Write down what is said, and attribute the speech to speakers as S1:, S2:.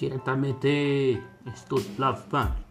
S1: diretamente Stutt Love Band.